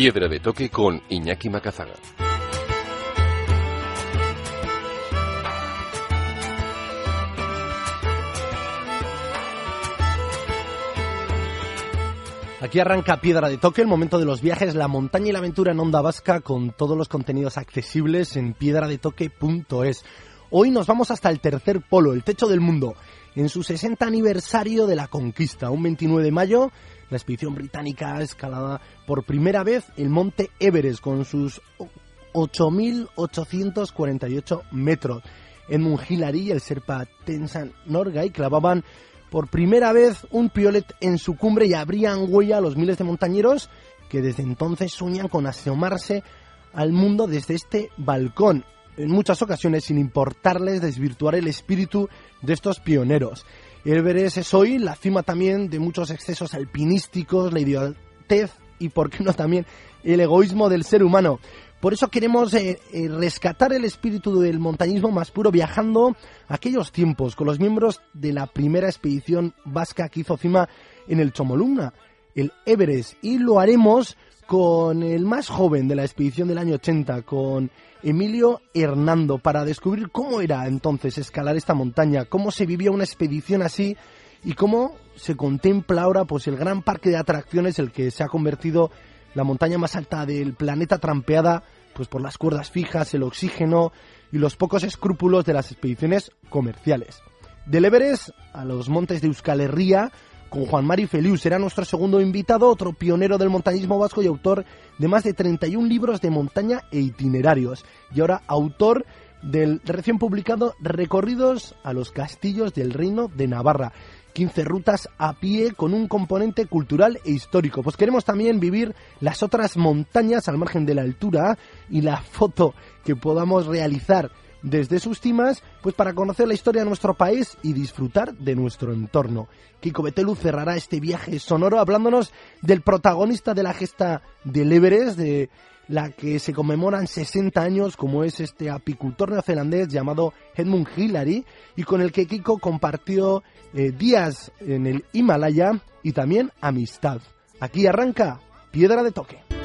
Piedra de Toque con Iñaki Macazaga. Aquí arranca Piedra de Toque, el momento de los viajes, la montaña y la aventura en Onda Vasca con todos los contenidos accesibles en piedradetoque.es. Hoy nos vamos hasta el tercer polo, el techo del mundo, en su 60 aniversario de la conquista, un 29 de mayo. La expedición británica ha escalado por primera vez el monte Everest con sus 8.848 metros. Edmund Hillary y el Serpa Tenzan Norgay clavaban por primera vez un piolet en su cumbre y abrían huella a los miles de montañeros que desde entonces sueñan con asomarse al mundo desde este balcón, en muchas ocasiones sin importarles desvirtuar el espíritu de estos pioneros. El Everest es hoy la cima también de muchos excesos alpinísticos, la idiotez y, por qué no, también el egoísmo del ser humano. Por eso queremos eh, eh, rescatar el espíritu del montañismo más puro viajando a aquellos tiempos con los miembros de la primera expedición vasca que hizo cima en el Chomolungma, el Everest, y lo haremos con el más joven de la expedición del año 80, con Emilio Hernando, para descubrir cómo era entonces escalar esta montaña, cómo se vivía una expedición así y cómo se contempla ahora pues el gran parque de atracciones el que se ha convertido la montaña más alta del planeta trampeada pues por las cuerdas fijas, el oxígeno y los pocos escrúpulos de las expediciones comerciales. Del Everest a los montes de Euskal Herria, con Juan Mari Feliu será nuestro segundo invitado, otro pionero del montañismo vasco y autor de más de 31 libros de montaña e itinerarios. Y ahora autor del recién publicado Recorridos a los castillos del Reino de Navarra. 15 rutas a pie con un componente cultural e histórico. Pues queremos también vivir las otras montañas al margen de la altura y la foto que podamos realizar desde sus cimas, pues para conocer la historia de nuestro país y disfrutar de nuestro entorno. Kiko Betelu cerrará este viaje sonoro hablándonos del protagonista de la gesta del Everest, de la que se conmemoran 60 años, como es este apicultor neozelandés llamado Edmund Hillary, y con el que Kiko compartió eh, días en el Himalaya y también amistad. Aquí arranca Piedra de Toque.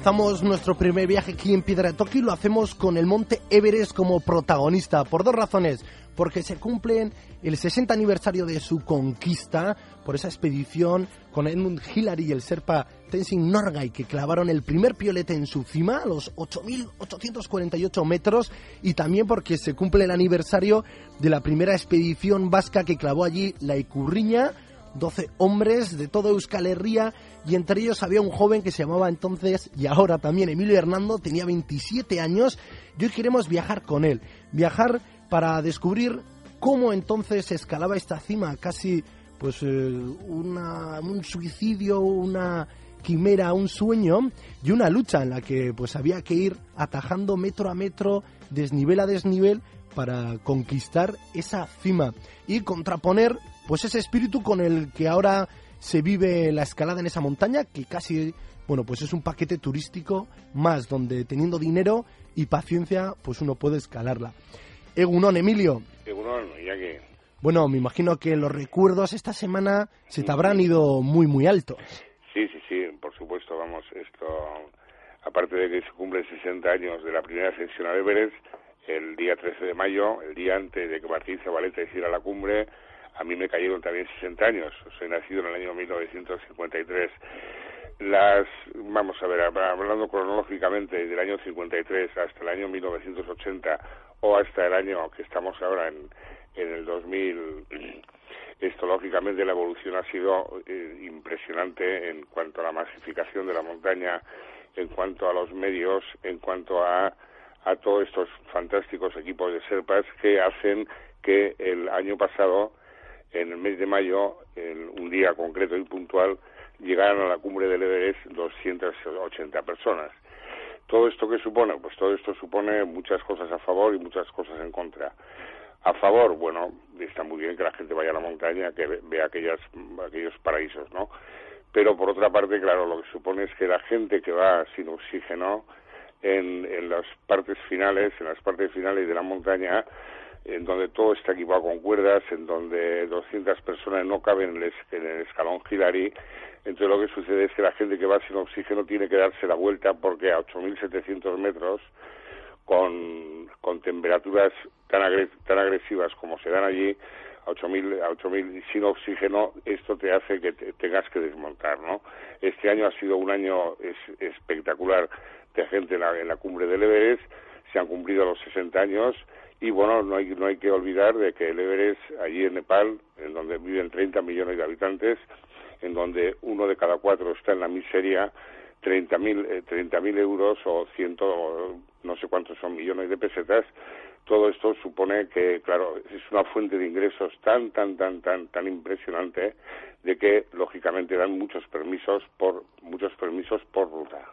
Comenzamos nuestro primer viaje aquí en Piedra de Toque y lo hacemos con el monte Everest como protagonista, por dos razones. Porque se cumplen el 60 aniversario de su conquista por esa expedición con Edmund Hillary y el Serpa Tenzing Norgay que clavaron el primer piolete en su cima a los 8.848 metros y también porque se cumple el aniversario de la primera expedición vasca que clavó allí la Icurriña 12 hombres de todo Euskal Herria y entre ellos había un joven que se llamaba entonces y ahora también Emilio Hernando, tenía 27 años y hoy queremos viajar con él, viajar para descubrir cómo entonces escalaba esta cima, casi pues eh, un suicidio, una quimera, un sueño y una lucha en la que pues había que ir atajando metro a metro, desnivel a desnivel para conquistar esa cima y contraponer pues ese espíritu con el que ahora se vive la escalada en esa montaña, que casi, bueno, pues es un paquete turístico más, donde teniendo dinero y paciencia, pues uno puede escalarla. Egunon, Emilio. Egunon, ya que... Bueno, me imagino que los recuerdos esta semana se te habrán ido muy, muy altos. Sí, sí, sí, por supuesto, vamos, esto, aparte de que se cumplen 60 años de la primera ascensión a Everest, el día 13 de mayo, el día antes de que Martín Zabaleta hiciera la cumbre, a mí me cayeron también 60 años, soy nacido en el año 1953. Las, vamos a ver, hablando cronológicamente del año 53 hasta el año 1980 o hasta el año que estamos ahora en, en el 2000, esto lógicamente la evolución ha sido eh, impresionante en cuanto a la masificación de la montaña, en cuanto a los medios, en cuanto a a todos estos fantásticos equipos de Serpas que hacen que el año pasado, en el mes de mayo, en un día concreto y puntual, llegaron a la cumbre del Everest 280 personas. ¿Todo esto qué supone? Pues todo esto supone muchas cosas a favor y muchas cosas en contra. A favor, bueno, está muy bien que la gente vaya a la montaña, que vea aquellas, aquellos paraísos, ¿no? Pero por otra parte, claro, lo que supone es que la gente que va sin oxígeno en, en las partes finales, en las partes finales de la montaña, en donde todo está equipado con cuerdas, en donde 200 personas no caben en el, escalón Hillary. Entonces lo que sucede es que la gente que va sin oxígeno tiene que darse la vuelta porque a 8.700 metros, con, temperaturas tan, agresivas como se dan allí, a 8.000 a 8.000 sin oxígeno, esto te hace que tengas que desmontar, ¿no? Este año ha sido un año espectacular de gente en la, en la cumbre del Everest, se han cumplido los 60 años y bueno, no hay, no hay que olvidar de que el Everest, allí en Nepal, en donde viven 30 millones de habitantes, en donde uno de cada cuatro está en la miseria, 30.000 30 mil euros o ciento, no sé cuántos son millones de pesetas, todo esto supone que, claro, es una fuente de ingresos tan, tan, tan, tan, tan impresionante de que, lógicamente, dan muchos permisos por, muchos permisos por ruta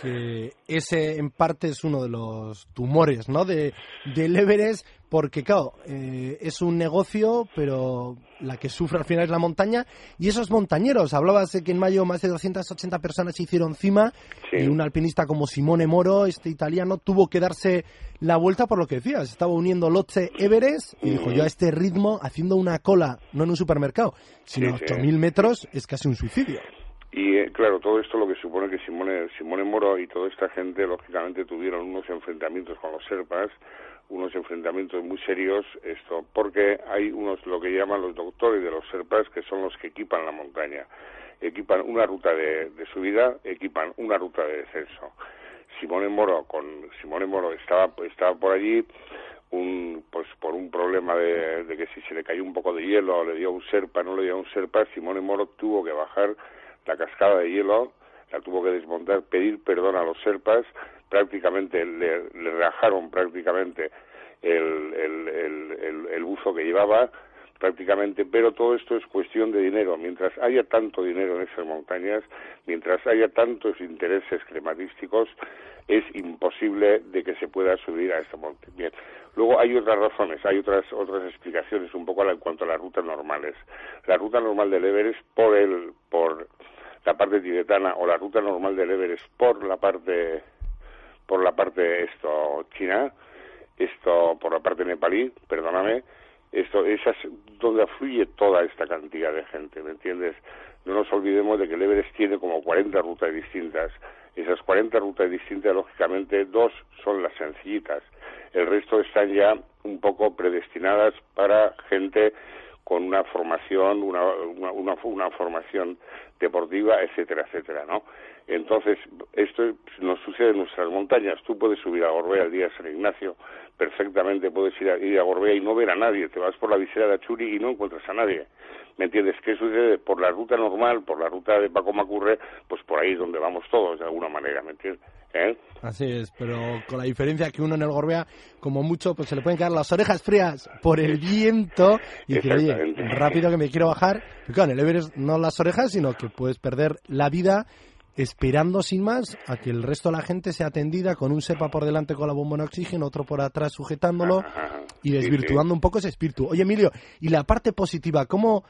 que ese en parte es uno de los tumores ¿no? de, del Everest, porque claro, eh, es un negocio, pero la que sufre al final es la montaña. Y esos montañeros, hablabas de que en mayo más de 280 personas se hicieron cima y un alpinista como Simone Moro, este italiano, tuvo que darse la vuelta por lo que decías. Estaba uniendo Lotse Everest y dijo, yo a este ritmo, haciendo una cola, no en un supermercado, sino a 8.000 metros, es casi un suicidio. Y eh, claro, todo esto lo que supone que Simone, Simone Moro y toda esta gente, lógicamente, tuvieron unos enfrentamientos con los Serpas, unos enfrentamientos muy serios, esto, porque hay unos, lo que llaman los doctores de los Serpas, que son los que equipan la montaña. Equipan una ruta de, subida, equipan una ruta de descenso. Simone Moro, con Simone Moro estaba, estaba por allí, un, pues por un problema de, de que si se le cayó un poco de hielo, le dio un serpa, no le dio un serpa, Simone Moro tuvo que bajar la cascada de hielo, la tuvo que desmontar, pedir perdón a los serpas, prácticamente le, le rajaron prácticamente el, el, el, buzo que llevaba, prácticamente, pero todo esto es cuestión de dinero. Mientras haya tanto dinero en esas montañas, mientras haya tantos intereses climatísticos, es imposible de que se pueda subir a esta monte. Bien. Luego hay otras razones, hay otras otras explicaciones un poco en cuanto a las rutas normales. La ruta normal del Everest por el por la parte tibetana o la ruta normal del Everest por la parte por la parte esto china, esto por la parte nepalí, perdóname, esto esas donde afluye toda esta cantidad de gente, ¿me entiendes? No nos olvidemos de que el Everest tiene como 40 rutas distintas. Esas 40 rutas distintas, lógicamente, dos son las sencillitas. El resto están ya un poco predestinadas para gente con una formación, una, una, una, formación deportiva, etcétera, etcétera, ¿no? Entonces, esto nos sucede en nuestras montañas. Tú puedes subir a Gorbea el día de San Ignacio, perfectamente puedes ir a, ir a Gorbea y no ver a nadie. Te vas por la visera de Achuri y no encuentras a nadie. ¿Me entiendes? ¿Qué sucede? Por la ruta normal, por la ruta de Paco Macurre, pues por ahí es donde vamos todos, de alguna manera, ¿me entiendes? ¿Eh? Así es, pero con la diferencia que uno en el Gorbea, como mucho, pues se le pueden quedar las orejas frías por el viento y decir, oye, rápido que me quiero bajar. Y claro, en el Everest no las orejas, sino que puedes perder la vida esperando sin más a que el resto de la gente sea atendida con un sepa por delante con la bomba de oxígeno, otro por atrás sujetándolo y desvirtuando un poco ese espíritu. Oye, Emilio, y la parte positiva, ¿cómo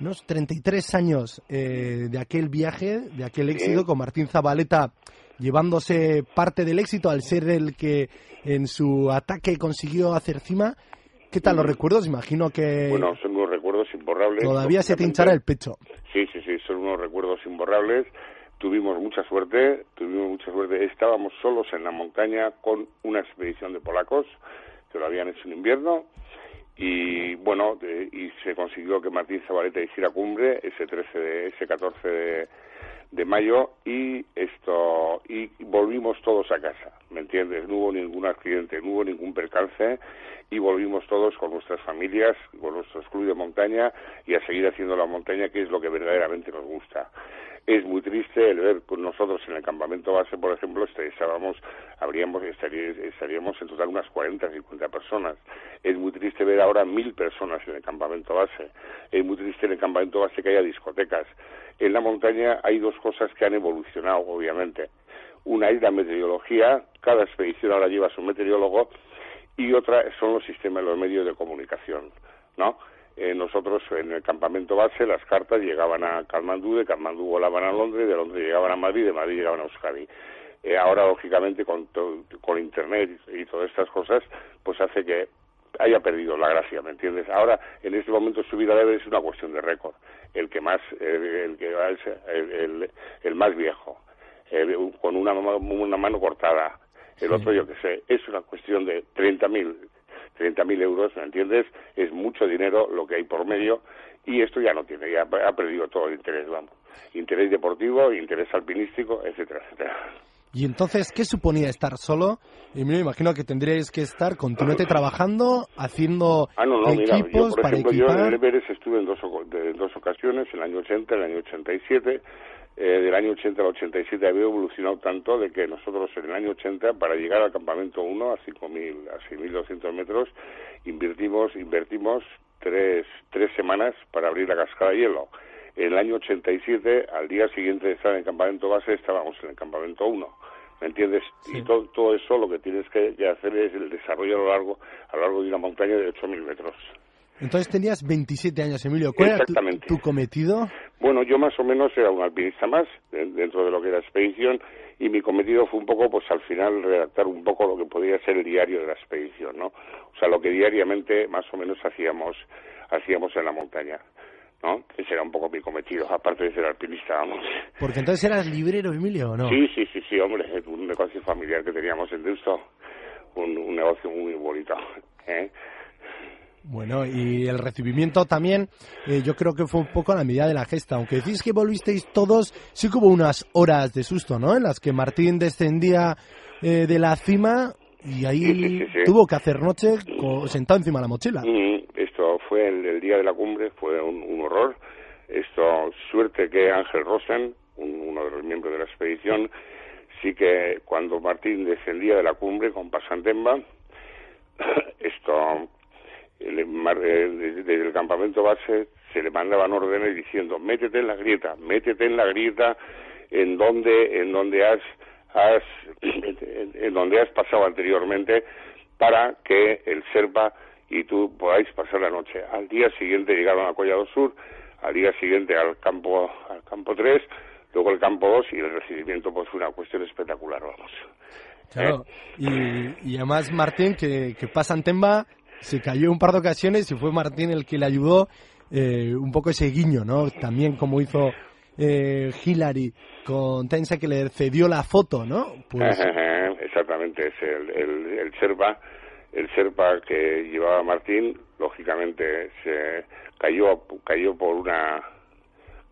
unos 33 años eh, de aquel viaje, de aquel éxito con Martín Zabaleta llevándose parte del éxito al ser el que en su ataque consiguió hacer cima. ¿Qué tal los recuerdos? Imagino que... Bueno, son unos recuerdos imborrables. Todavía se te hinchará el pecho. Sí, sí, sí, son unos recuerdos imborrables. Tuvimos mucha suerte, tuvimos mucha suerte. Estábamos solos en la montaña con una expedición de polacos que lo habían hecho en invierno y bueno, y se consiguió que Martín Zabaleta hiciera cumbre ese 13 de, ese 14 de, de mayo y esto y volvimos todos a casa, ¿me entiendes? No hubo ningún accidente, no hubo ningún percance y volvimos todos con nuestras familias, con nuestros clubes de montaña y a seguir haciendo la montaña que es lo que verdaderamente nos gusta. Es muy triste el ver pues nosotros en el campamento base, por ejemplo, este, estábamos, habríamos, estaríamos en total unas 40, 50 personas. Es muy triste ver ahora mil personas en el campamento base. Es muy triste en el campamento base que haya discotecas. En la montaña hay dos cosas que han evolucionado, obviamente. Una es la meteorología, cada expedición ahora lleva su meteorólogo, y otra son los sistemas, los medios de comunicación, ¿no? Eh, nosotros en el campamento base las cartas llegaban a Kalmandú, de Kalmandú volaban a Londres, de Londres llegaban a Madrid, de Madrid llegaban a Euskadi. Eh, ahora, lógicamente, con, con Internet y todas estas cosas, pues hace que haya perdido la gracia, ¿me entiendes? Ahora, en este momento subir a Everest es una cuestión de récord. El que más, el, que el, el, el, más viejo, con una, una mano cortada, el otro yo que sé, es una cuestión de 30.000 30.000 euros, ¿me entiendes? Es mucho dinero lo que hay por medio y esto ya no tiene, ya ha perdido todo el interés, vamos. Interés deportivo, interés alpinístico, etcétera, etcétera. Y entonces, ¿qué suponía estar solo? Y me imagino que tendríais que estar continuamente trabajando, haciendo ah, no, no, equipos mira, yo, por para ejemplo, equipar. Yo en Everest estuve en dos, en dos ocasiones, en el año 80, en el año 87, eh, del año 80 al 87 había evolucionado tanto de que nosotros en el año 80 para llegar al campamento 1 a 5.000 a 6.200 metros invertimos invertimos tres, tres semanas para abrir la cascada de hielo. En el año 87, al día siguiente de estar en el campamento base, estábamos en el campamento 1. ¿Me entiendes? Y todo, todo eso lo que tienes que, que, hacer es el desarrollo a lo largo, a lo largo de una montaña de 8.000 metros. Entonces tenías 27 años, Emilio. ¿Cuál era tu, tu, cometido? Bueno, yo más o menos era un alpinista más dentro de lo que era expedición y mi cometido fue un poco, pues al final, redactar un poco lo que podía ser el diario de la expedición, ¿no? O sea, lo que diariamente más o menos hacíamos, hacíamos en la montaña. ¿no? Ese era un poco mi cometido, aparte de ser alpinista, vamos. Porque entonces eras librero, Emilio, ¿o no? Sí, sí, sí, sí, hombre, un negocio familiar que teníamos en Deusto, un, un negocio muy bonito, ¿eh? Bueno, y el recibimiento también, eh, yo creo que fue un poco a la medida de la gesta. Aunque decís que volvisteis todos, sí que hubo unas horas de susto, ¿no? En las que Martín descendía eh, de la cima y ahí Sí, sí, sí, sí. tuvo que hacer noche sentado encima de la mochila. Mm, esto fue el, el día de la cumbre, fue un, un horror. Esto, suerte que Ángel Rosen, un- uno de los miembros de la expedición, sí que cuando Martín descendía de la cumbre con Pasantemba, esto, desde, desde el campamento base se le mandaban órdenes diciendo métete en la grieta, métete en la grieta en donde, en donde has, has en, donde has pasado anteriormente para que el Serpa y tú podáis pasar la noche. Al día siguiente llegaron a Collado Sur, al día siguiente al campo al campo 3, luego el campo 2 y el recibimiento pues fue una cuestión espectacular, vamos. Claro. Y, y además Martín, que, que pasa en Temba, se cayó un par de ocasiones y fue Martín el que le ayudó eh, un poco ese guiño, ¿no? También como hizo eh, Hillary con Tensa que le cedió la foto, ¿no? Pues Exactamente, es el, el, el Serpa, el Serpa que llevaba Martín, lógicamente se cayó cayó por una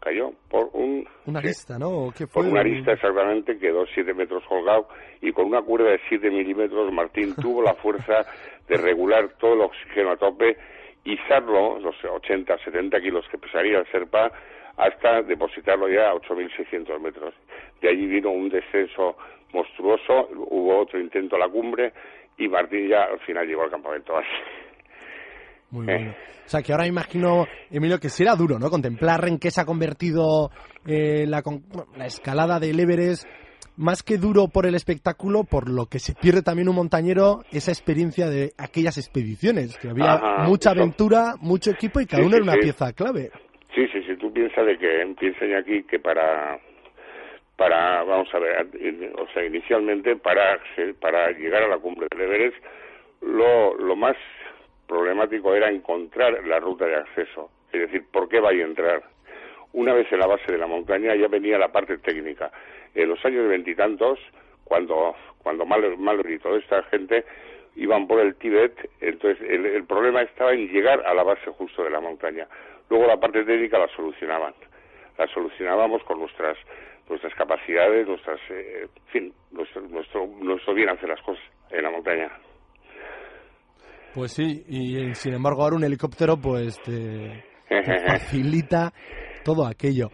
cayó por un una sí, lista, ¿no? ¿O ¿Qué fue? por una lista exactamente, quedó siete metros colgado y con una cuerda de siete milímetros Martín tuvo la fuerza de regular todo el oxígeno a tope, izarlo, los 80, 70 kilos que pesaría el Serpa, hasta depositarlo ya a 8.600 metros. De allí vino un descenso monstruoso, hubo otro intento a la cumbre y Martín ya al final llegó al campamento base. Muy bueno. O sea, que ahora imagino, Emilio, que será duro, ¿no? Contemplar en qué se ha convertido eh, la, la escalada del Everest, más que duro por el espectáculo, por lo que se pierde también un montañero, esa experiencia de aquellas expediciones, que había Ajá, mucha eso. aventura, mucho equipo y cada Sí, uno sí, era una sí. pieza clave. Sí, sí, sí, tú piensas de que ya aquí que para para vamos a ver, o sea, inicialmente para para llegar a la cumbre del Everest lo lo más problemático era encontrar la ruta de acceso, es decir, por qué vaya a entrar. Una vez en la base de la montaña ya venía la parte técnica. En los años veintitantos, cuando cuando Mallory y toda esta gente iban por el Tíbet, entonces el, el problema estaba en llegar a la base justo de la montaña. Luego la parte técnica la solucionaban. La solucionábamos con nuestras nuestras capacidades, nuestras, eh, en fin, nuestro, nuestro, nuestro bien hacer las cosas en la montaña. Pues sí, y eh, sin embargo ahora un helicóptero pues te, te facilita todo aquello.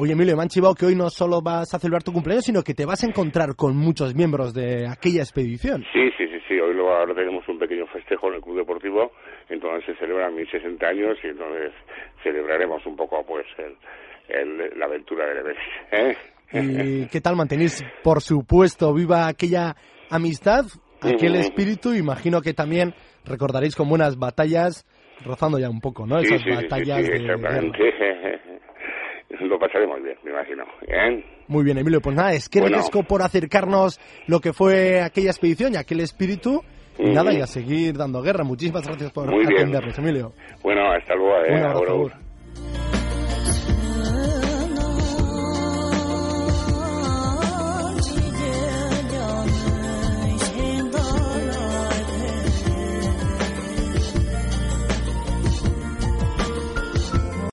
Oye, Emilio, me han chivado que hoy no solo vas a celebrar tu cumpleaños, sino que te vas a encontrar con muchos miembros de aquella expedición. Sí, sí, sí, sí. Hoy lo, ahora tenemos un pequeño festejo en el Club Deportivo, entonces se celebran mis 60 años y entonces celebraremos un poco pues el, la aventura del Everest. ¿eh? ¿Y qué tal mantenéis, por supuesto, viva aquella amistad, aquel espíritu? Imagino que también recordaréis con buenas batallas, rozando ya un poco, ¿no? Esas batallas de Lo pasaremos bien, me imagino. Muy bien, Emilio. Pues nada, es que bueno. por acercarnos lo que fue aquella expedición y aquel espíritu. Y nada, y a seguir dando guerra. Muchísimas gracias por atendernos, Emilio. Bueno, hasta luego. Eh,